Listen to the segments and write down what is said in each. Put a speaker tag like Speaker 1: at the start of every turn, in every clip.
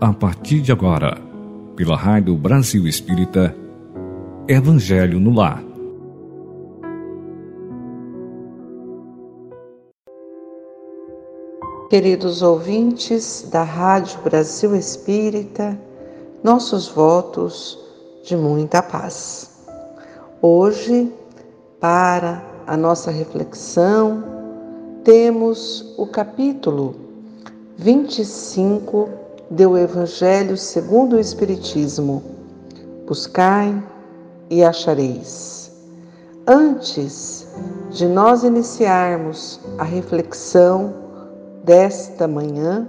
Speaker 1: a partir de agora, pela Rádio Brasil Espírita, Evangelho no Lar.
Speaker 2: Queridos ouvintes da Rádio Brasil Espírita, nossos votos de muita paz. Hoje, para a nossa reflexão, temos o capítulo 25 do Evangelho segundo o Espiritismo. Buscai e achareis. Antes de nós iniciarmos a reflexão desta manhã,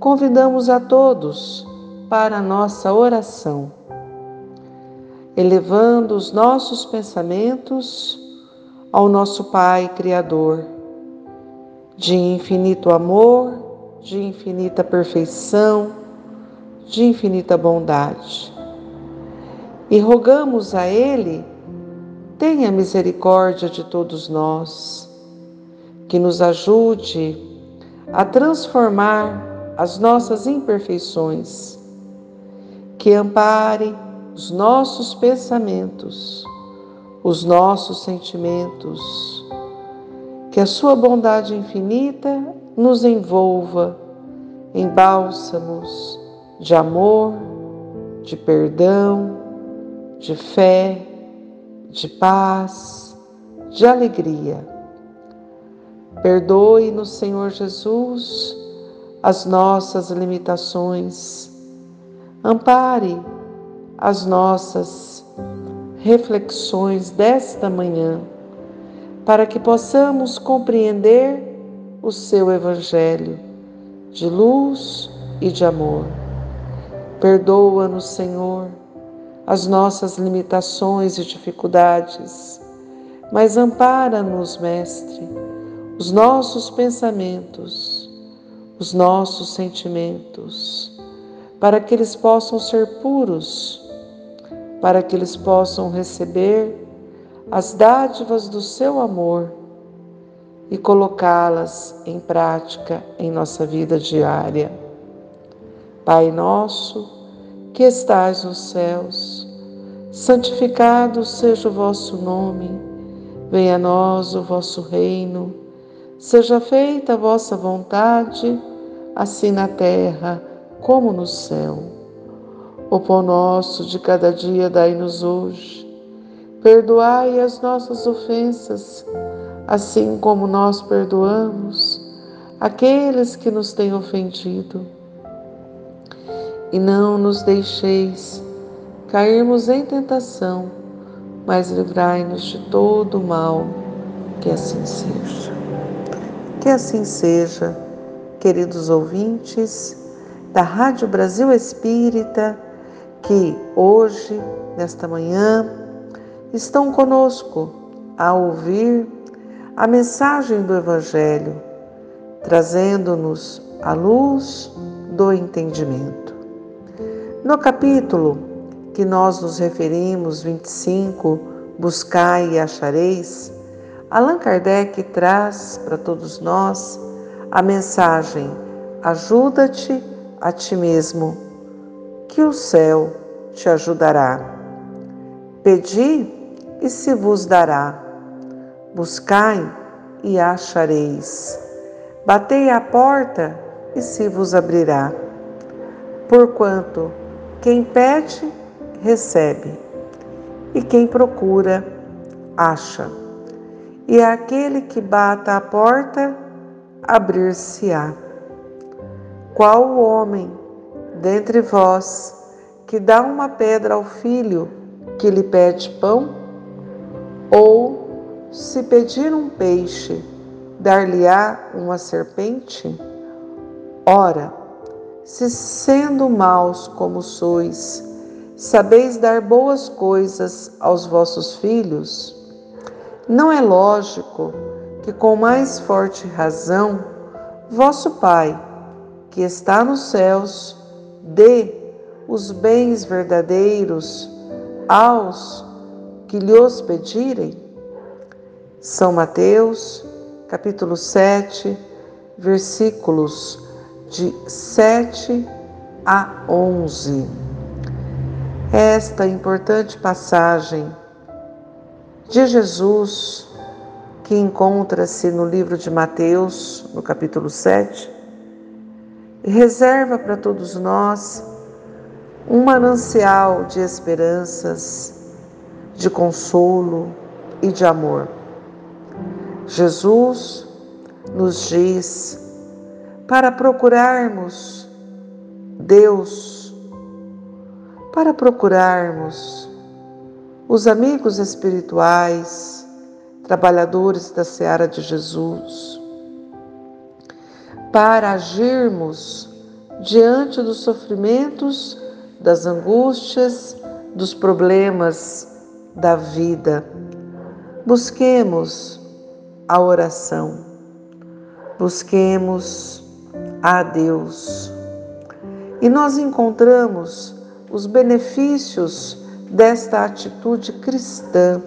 Speaker 2: convidamos a todos para a nossa oração, elevando os nossos pensamentos ao nosso Pai Criador, de infinito amor de infinita perfeição, de infinita bondade. E rogamos a Ele, tenha misericórdia de todos nós, que nos ajude a transformar as nossas imperfeições, que ampare os nossos pensamentos, os nossos sentimentos, que a Sua bondade infinita nos envolva em bálsamos de amor, de perdão, de fé, de paz, de alegria. Perdoe-nos, Senhor Jesus, as nossas limitações. Ampare as nossas reflexões desta manhã, para que possamos compreender o seu Evangelho de luz e de amor. Perdoa-nos, Senhor, as nossas limitações e dificuldades, mas ampara-nos, Mestre, os nossos pensamentos, os nossos sentimentos, para que eles possam ser puros, para que eles possam receber as dádivas do seu amor e colocá-las em prática em nossa vida diária. Pai nosso, que estais nos céus, santificado seja o vosso nome, venha a nós o vosso reino, seja feita a vossa vontade, assim na terra como no céu. O pão nosso de cada dia dai-nos hoje, perdoai as nossas ofensas, assim como nós perdoamos aqueles que nos têm ofendido. E não nos deixeis cairmos em tentação, mas livrai-nos de todo o mal. Que assim seja. Que assim seja, queridos ouvintes da Rádio Brasil Espírita, que hoje, nesta manhã, estão conosco a ouvir a mensagem do Evangelho, trazendo-nos a luz do entendimento. No capítulo que nós nos referimos, 25, Buscai e achareis, Allan Kardec traz para todos nós a mensagem: ajuda-te a ti mesmo, que o céu te ajudará. Pedi e se vos dará Buscai e achareis. Batei à porta e se vos abrirá. Porquanto quem pede, recebe, e quem procura, acha. E aquele que bata à porta, abrir-se-á. Qual o homem dentre vós que dá uma pedra ao filho que lhe pede pão? Ou se pedir um peixe, dar-lhe-á uma serpente? Ora, se sendo maus como sois, sabeis dar boas coisas aos vossos filhos, não é lógico que com mais forte razão vosso Pai, que está nos céus, dê os bens verdadeiros aos que lhos pedirem? São Mateus, capítulo 7, versículos de 7 a 11. Esta importante passagem de Jesus, que encontra-se no livro de Mateus, no capítulo 7, reserva para todos nós um manancial de esperanças, de consolo e de amor. Jesus nos diz para procurarmos Deus, para procurarmos os amigos espirituais, trabalhadores da seara de Jesus, para agirmos diante dos sofrimentos, das angústias, dos problemas da vida. Busquemos a oração, busquemos a Deus. E nós encontramos os benefícios desta atitude cristã,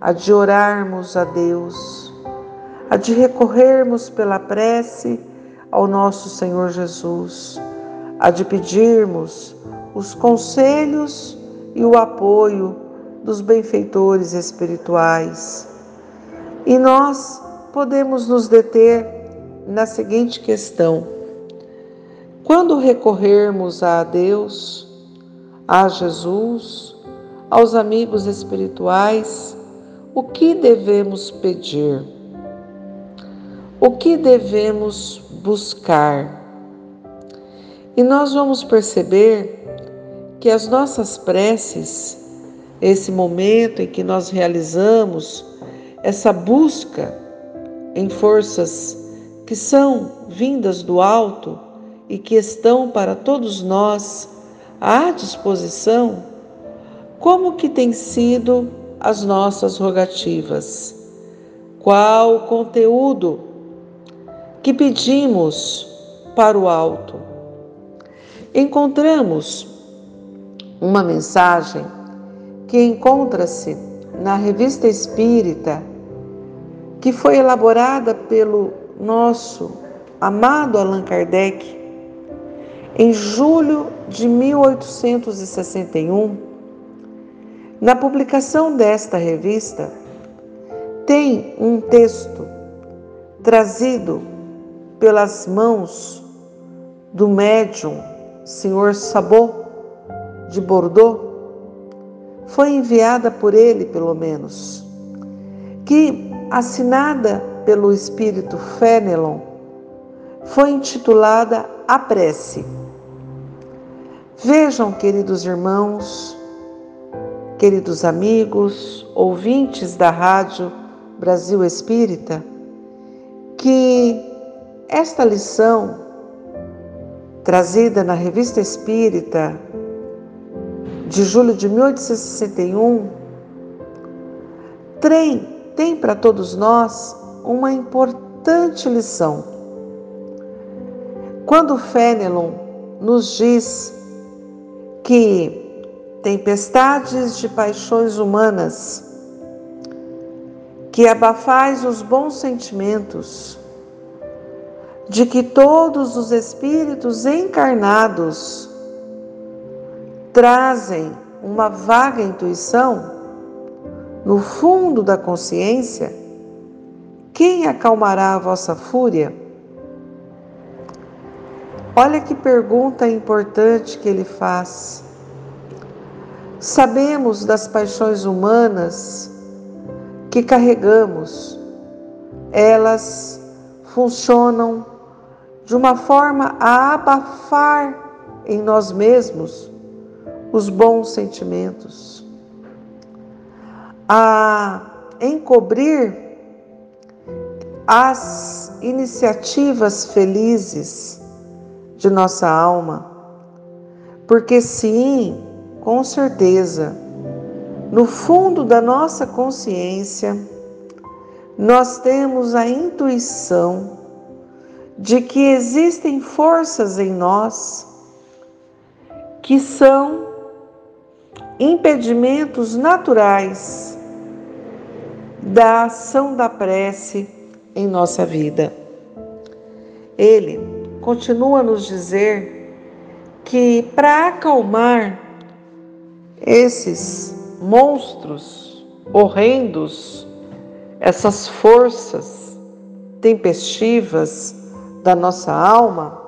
Speaker 2: a de orarmos a Deus, a de recorrermos pela prece ao nosso Senhor Jesus, a de pedirmos os conselhos e o apoio dos benfeitores espirituais. E nós podemos nos deter na seguinte questão: quando recorrermos a Deus, a Jesus, aos amigos espirituais, o que devemos pedir? O que devemos buscar? E nós vamos perceber que as nossas preces, esse momento em que nós realizamos essa busca em forças que são vindas do alto e que estão para todos nós à disposição, como que tem sido as nossas rogativas? Qual o conteúdo que pedimos para o alto? Encontramos uma mensagem que encontra-se na Revista Espírita, que foi elaborada pelo nosso amado Allan Kardec em julho de 1861, na publicação desta revista, tem um texto trazido pelas mãos do médium Sr. Sabot de Bordeaux, foi enviada por ele, pelo menos, que, assinada pelo espírito Fenelon, foi intitulada A Prece. Vejam, queridos irmãos, queridos amigos, ouvintes da Rádio Brasil Espírita, que esta lição, trazida na Revista Espírita de julho de 1861, tem, tem para todos nós uma importante lição. Quando Fenelon nos diz que tempestades de paixões humanas, que abafais os bons sentimentos, de que todos os espíritos encarnados trazem uma vaga intuição no fundo da consciência, quem acalmará a vossa fúria? Olha que pergunta importante que ele faz. Sabemos das paixões humanas que carregamos, elas funcionam de uma forma a abafar em nós mesmos os bons sentimentos, a encobrir as iniciativas felizes de nossa alma. Porque sim, com certeza, no fundo da nossa consciência, nós temos a intuição de que existem forças em nós que são impedimentos naturais da ação da prece em nossa vida. Ele continua a nos dizer que para acalmar esses monstros horrendos, essas forças tempestivas da nossa alma,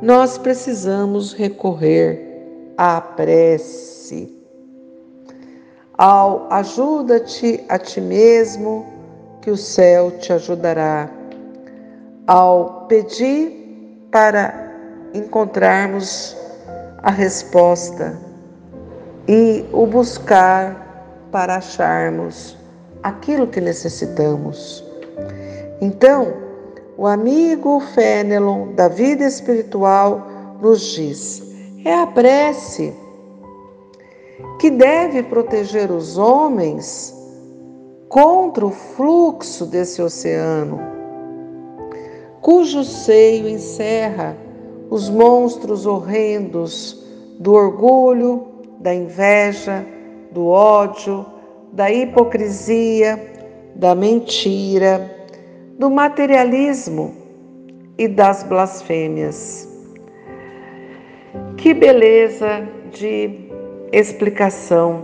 Speaker 2: nós precisamos recorrer à prece. Ao ajuda-te a ti mesmo, que o céu te ajudará. Ao pedir para encontrarmos a resposta e o buscar para acharmos aquilo que necessitamos. Então, o amigo Fenelon da vida espiritual nos diz: é a prece que deve proteger os homens contra o fluxo desse oceano, cujo seio encerra os monstros horrendos do orgulho, da inveja, do ódio, da hipocrisia, da mentira, do materialismo e das blasfêmias. Que beleza de explicação.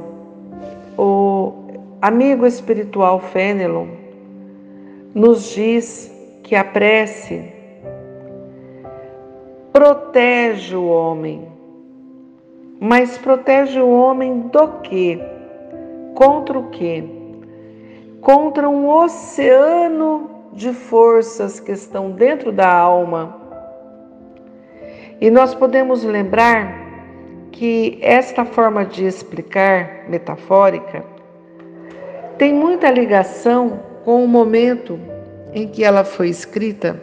Speaker 2: O amigo espiritual Fenelon nos diz que a prece protege o homem. Mas protege o homem do quê? Contra o quê? Contra um oceano de forças que estão dentro da alma. E nós podemos lembrar que esta forma de explicar metafórica tem muita ligação com o momento em que ela foi escrita,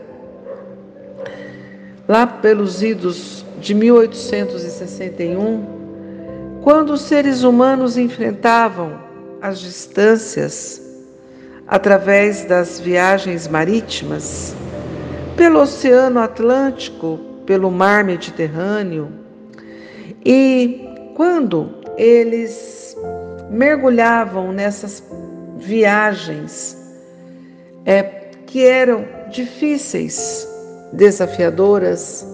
Speaker 2: lá pelos idos de 1861, quando os seres humanos enfrentavam as distâncias através das viagens marítimas, pelo Oceano Atlântico, pelo Mar Mediterrâneo. E quando eles mergulhavam nessas viagens é, que eram difíceis, desafiadoras,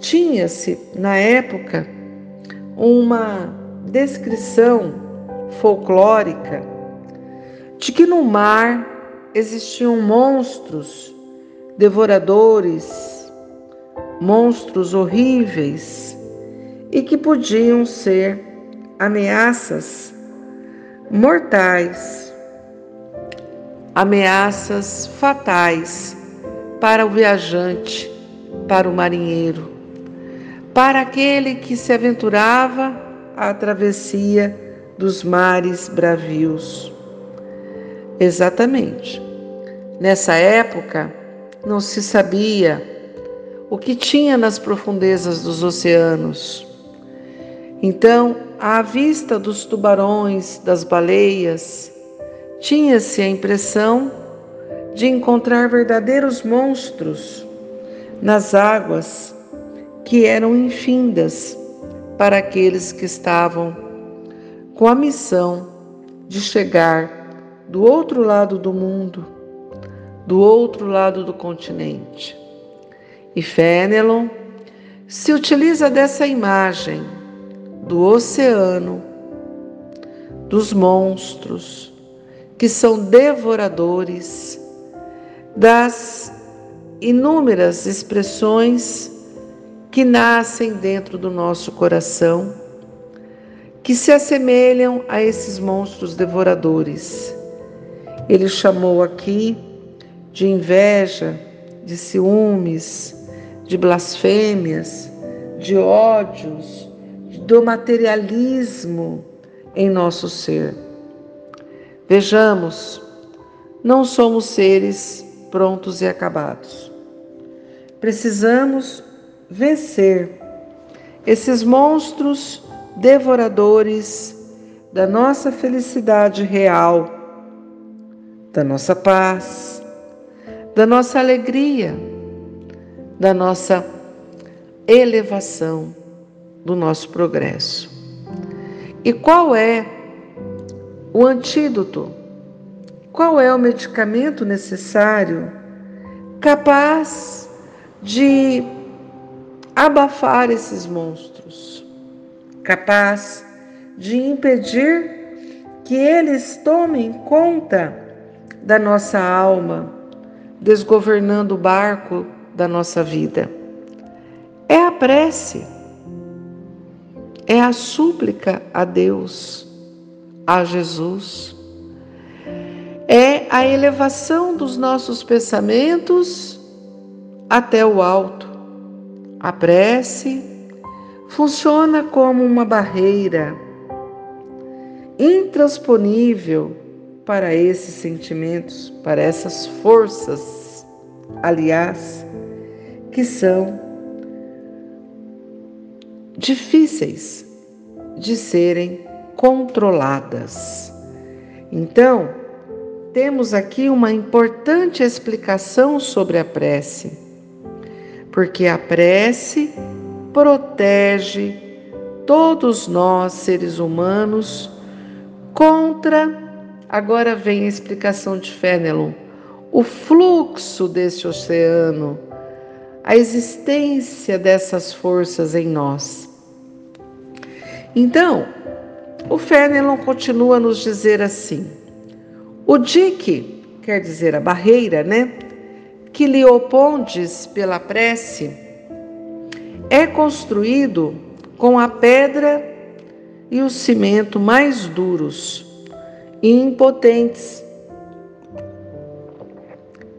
Speaker 2: tinha-se na época uma descrição folclórica de que no mar existiam monstros devoradores, monstros horríveis e que podiam ser ameaças mortais, ameaças fatais para o viajante, para o marinheiro, para aquele que se aventurava à travessia dos mares bravios. Exatamente. Nessa época, não se sabia o que tinha nas profundezas dos oceanos. Então, à vista dos tubarões, das baleias, tinha-se a impressão de encontrar verdadeiros monstros nas águas que eram infindas para aqueles que estavam com a missão de chegar do outro lado do mundo, do outro lado do continente. E Fenelon se utiliza dessa imagem do oceano, dos monstros que são devoradores, das inúmeras expressões que nascem dentro do nosso coração, que se assemelham a esses monstros devoradores. Ele chamou aqui de inveja, de ciúmes, de blasfêmias, de ódios, do materialismo em nosso ser. Vejamos, não somos seres prontos e acabados. Precisamos vencer esses monstros devoradores da nossa felicidade real da nossa paz, da nossa alegria, da nossa elevação, do nosso progresso. E qual é o antídoto? Qual é o medicamento necessário capaz de abafar esses monstros, capaz de impedir que eles tomem conta da nossa alma, desgovernando o barco da nossa vida. É a prece, é a súplica a Deus, a Jesus. É a elevação dos nossos pensamentos até o alto. A prece funciona como uma barreira intransponível para esses sentimentos, para essas forças, aliás, que são difíceis de serem controladas. Então, temos aqui uma importante explicação sobre a prece, porque a prece protege todos nós, seres humanos, contra, agora vem a explicação de Fenelon, o fluxo desse oceano a existência dessas forças em nós. Então, o Fenelon continua a nos dizer assim: o dique, quer dizer a barreira, né? Que lhe opondes pela prece, é construído com a pedra e o cimento mais duros e impotentes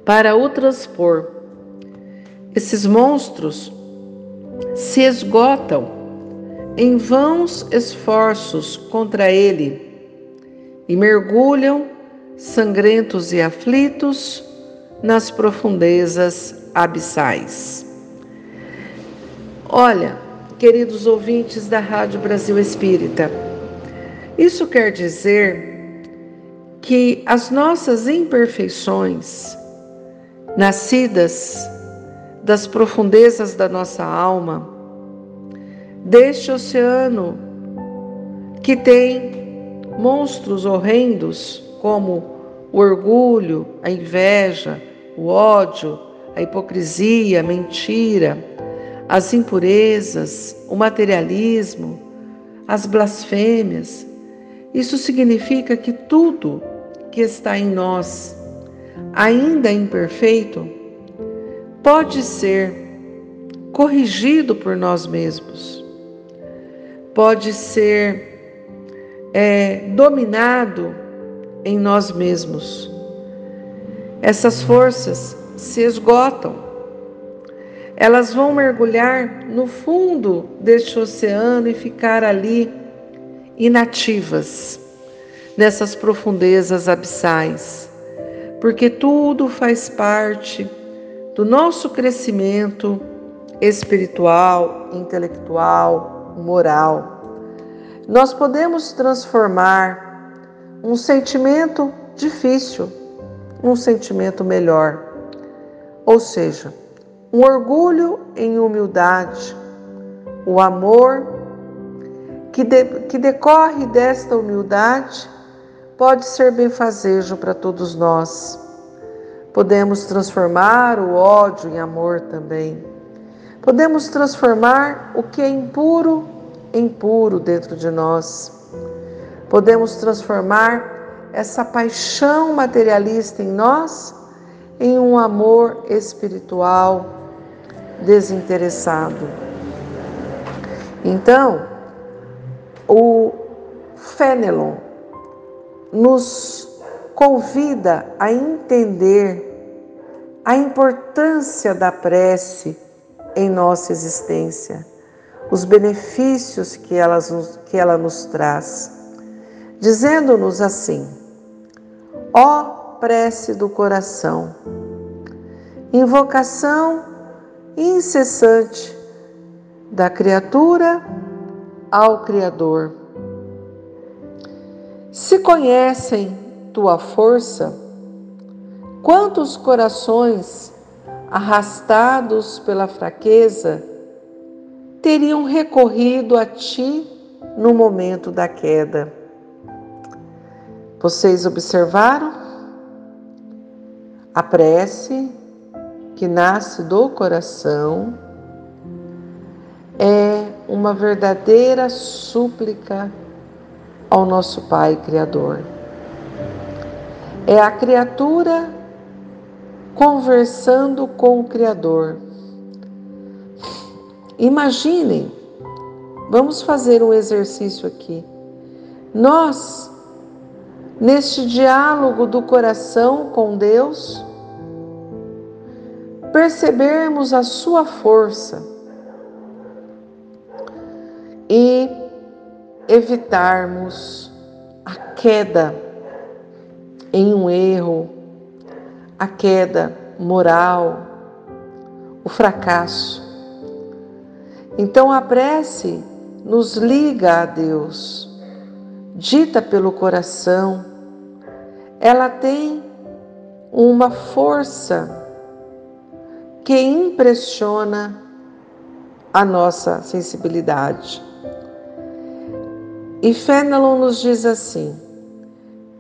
Speaker 2: para o transpor esses monstros se esgotam em vãos esforços contra ele e mergulham, sangrentos e aflitos, nas profundezas abissais. Olha, queridos ouvintes da Rádio Brasil Espírita, isso quer dizer que as nossas imperfeições, nascidas das profundezas da nossa alma, deste oceano que tem monstros horrendos como o orgulho, a inveja, o ódio, a hipocrisia, a mentira, as impurezas, o materialismo, as blasfêmias. Isso significa que tudo que está em nós, ainda imperfeito, pode ser corrigido por nós mesmos, pode ser é, dominado em nós mesmos. Essas forças se esgotam, elas vão mergulhar no fundo deste oceano e ficar ali inativas, nessas profundezas abissais, porque tudo faz parte do nosso crescimento espiritual, intelectual, moral. Nós podemos transformar um sentimento difícil num sentimento melhor. Ou seja, um orgulho em humildade, o amor que, de, que decorre desta humildade pode ser benfazejo para todos nós Podemos transformar o ódio em amor também. Podemos transformar o que é impuro em puro dentro de nós. Podemos transformar essa paixão materialista em nós em um amor espiritual desinteressado. Então, o Fenelon nos convida a entender a importância da prece em nossa existência, os benefícios que ela, que ela nos traz, dizendo-nos assim: ó prece do coração, invocação incessante da criatura ao Criador. Se conhecem tua força, Quantos corações arrastados pela fraqueza teriam recorrido a ti no momento da queda? Vocês observaram? A prece que nasce do coração é uma verdadeira súplica ao nosso Pai Criador. É a criatura conversando com o Criador. Imaginem, vamos fazer um exercício aqui. Nós, neste diálogo do coração com Deus, percebermos a sua força e evitarmos a queda em um erro, a queda moral, o fracasso. Então a prece nos liga a Deus, dita pelo coração, ela tem uma força que impressiona a nossa sensibilidade. E Fénelon nos diz assim: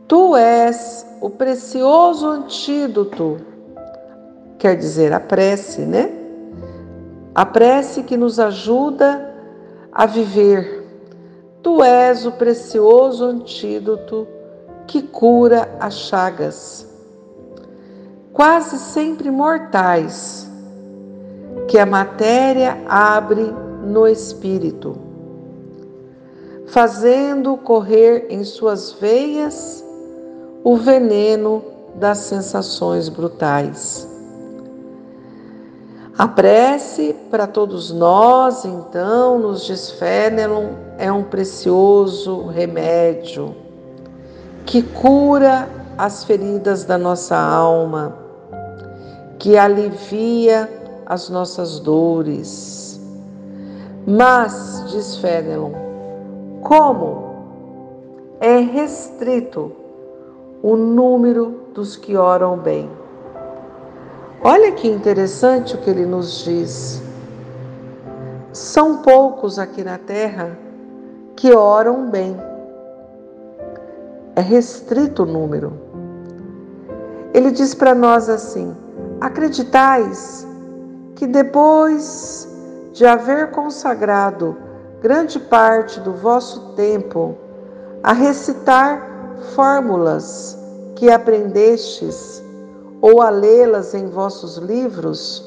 Speaker 2: Tu és o precioso antídoto, quer dizer, a prece, né? A prece que nos ajuda a viver. Tu és o precioso antídoto que cura as chagas, quase sempre mortais, que a matéria abre no espírito fazendo correr em suas veias o veneno das sensações brutais. A prece para todos nós, então, nos diz Fénelon, é um precioso remédio que cura as feridas da nossa alma, que alivia as nossas dores. Mas, diz Fénelon, como é restrito o número dos que oram bem. Olha que interessante o que ele nos diz. São poucos aqui na terra que oram bem. É restrito o número. Ele diz para nós assim: acreditais que depois de haver consagrado grande parte do vosso tempo a recitar fórmulas que aprendestes ou a lê-las em vossos livros,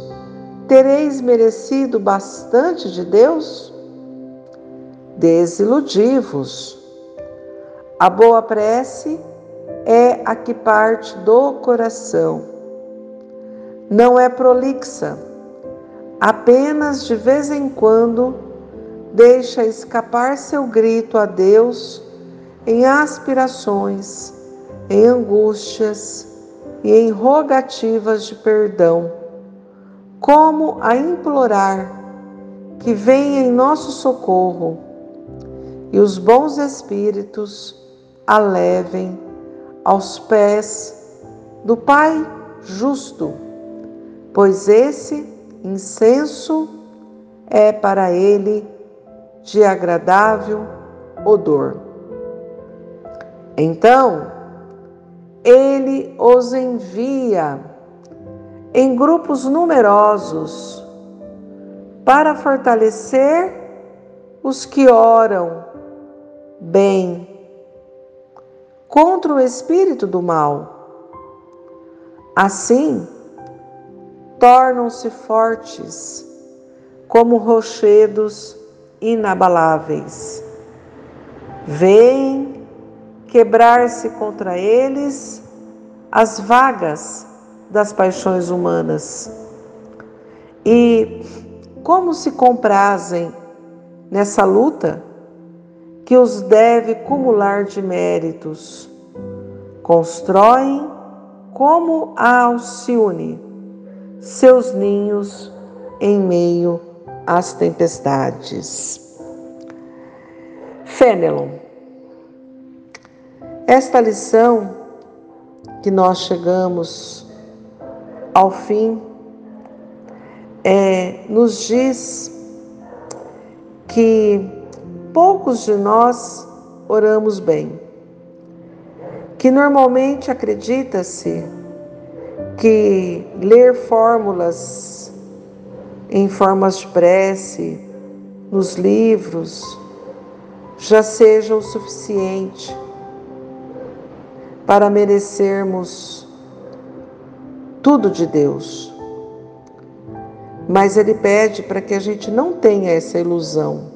Speaker 2: tereis merecido bastante de Deus? Desiludivos. A boa prece é a que parte do coração. Não é prolixa, apenas de vez em quando deixa escapar seu grito a Deus em aspirações, em angústias e em rogativas de perdão, como a implorar que venha em nosso socorro e os bons espíritos a levem aos pés do Pai justo, pois esse incenso é para ele de agradável odor. Então, ele os envia em grupos numerosos para fortalecer os que oram bem contra o espírito do mal. Assim, tornam-se fortes como rochedos inabaláveis. Vêm quebrar-se contra eles as vagas das paixões humanas. E como se comprazem nessa luta que os deve cumular de méritos, constroem como a Alcione seus ninhos em meio as tempestades. Fenelon. Esta lição que nós chegamos ao fim é, nos diz que poucos de nós oramos bem, que normalmente acredita-se que ler fórmulas em formas de prece nos livros já seja o suficiente para merecermos tudo de Deus. Mas Ele pede para que a gente não tenha essa ilusão.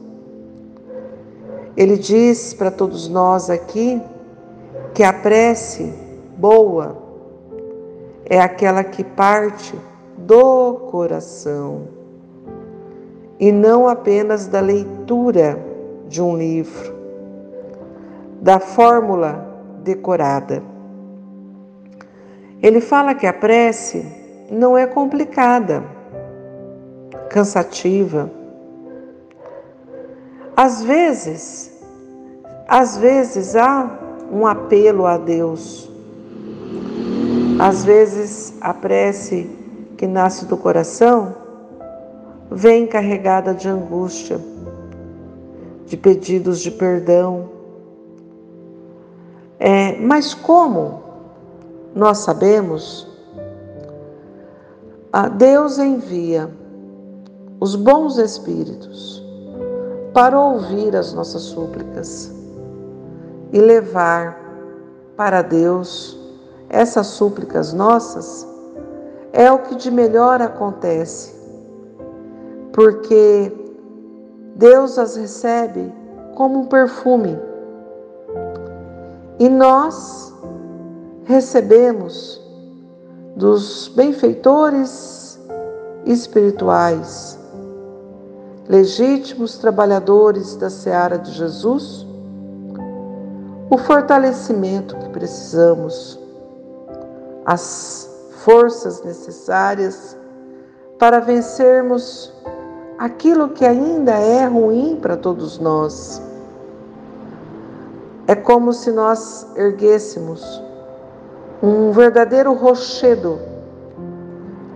Speaker 2: Ele diz para todos nós aqui que a prece boa é aquela que parte do coração e não apenas da leitura de um livro, da fórmula decorada. Ele fala que a prece não é complicada, cansativa. Às vezes, às vezes há um apelo a Deus. Às vezes a prece que nasce do coração vem carregada de angústia, de pedidos de perdão. É, mas como nós sabemos, Deus envia os bons espíritos para ouvir as nossas súplicas e levar para Deus essas súplicas nossas, é o que de melhor acontece porque Deus as recebe como um perfume. E nós recebemos dos benfeitores espirituais, legítimos trabalhadores da seara de Jesus, o fortalecimento que precisamos, as forças necessárias para vencermos aquilo que ainda é ruim para todos nós. É como se nós erguêssemos um verdadeiro rochedo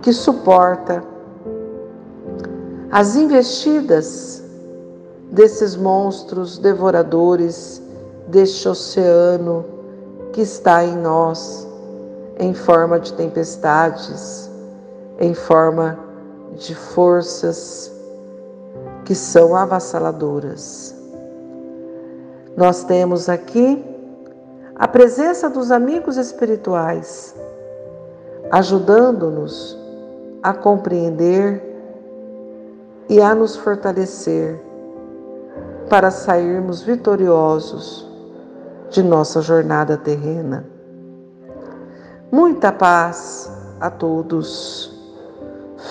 Speaker 2: que suporta as investidas desses monstros devoradores deste oceano que está em nós, em forma de tempestades, em forma de forças que são avassaladoras. Nós temos aqui a presença dos amigos espirituais, ajudando-nos a compreender e a nos fortalecer para sairmos vitoriosos de nossa jornada terrena. Muita paz a todos.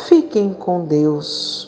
Speaker 2: Fiquem com Deus.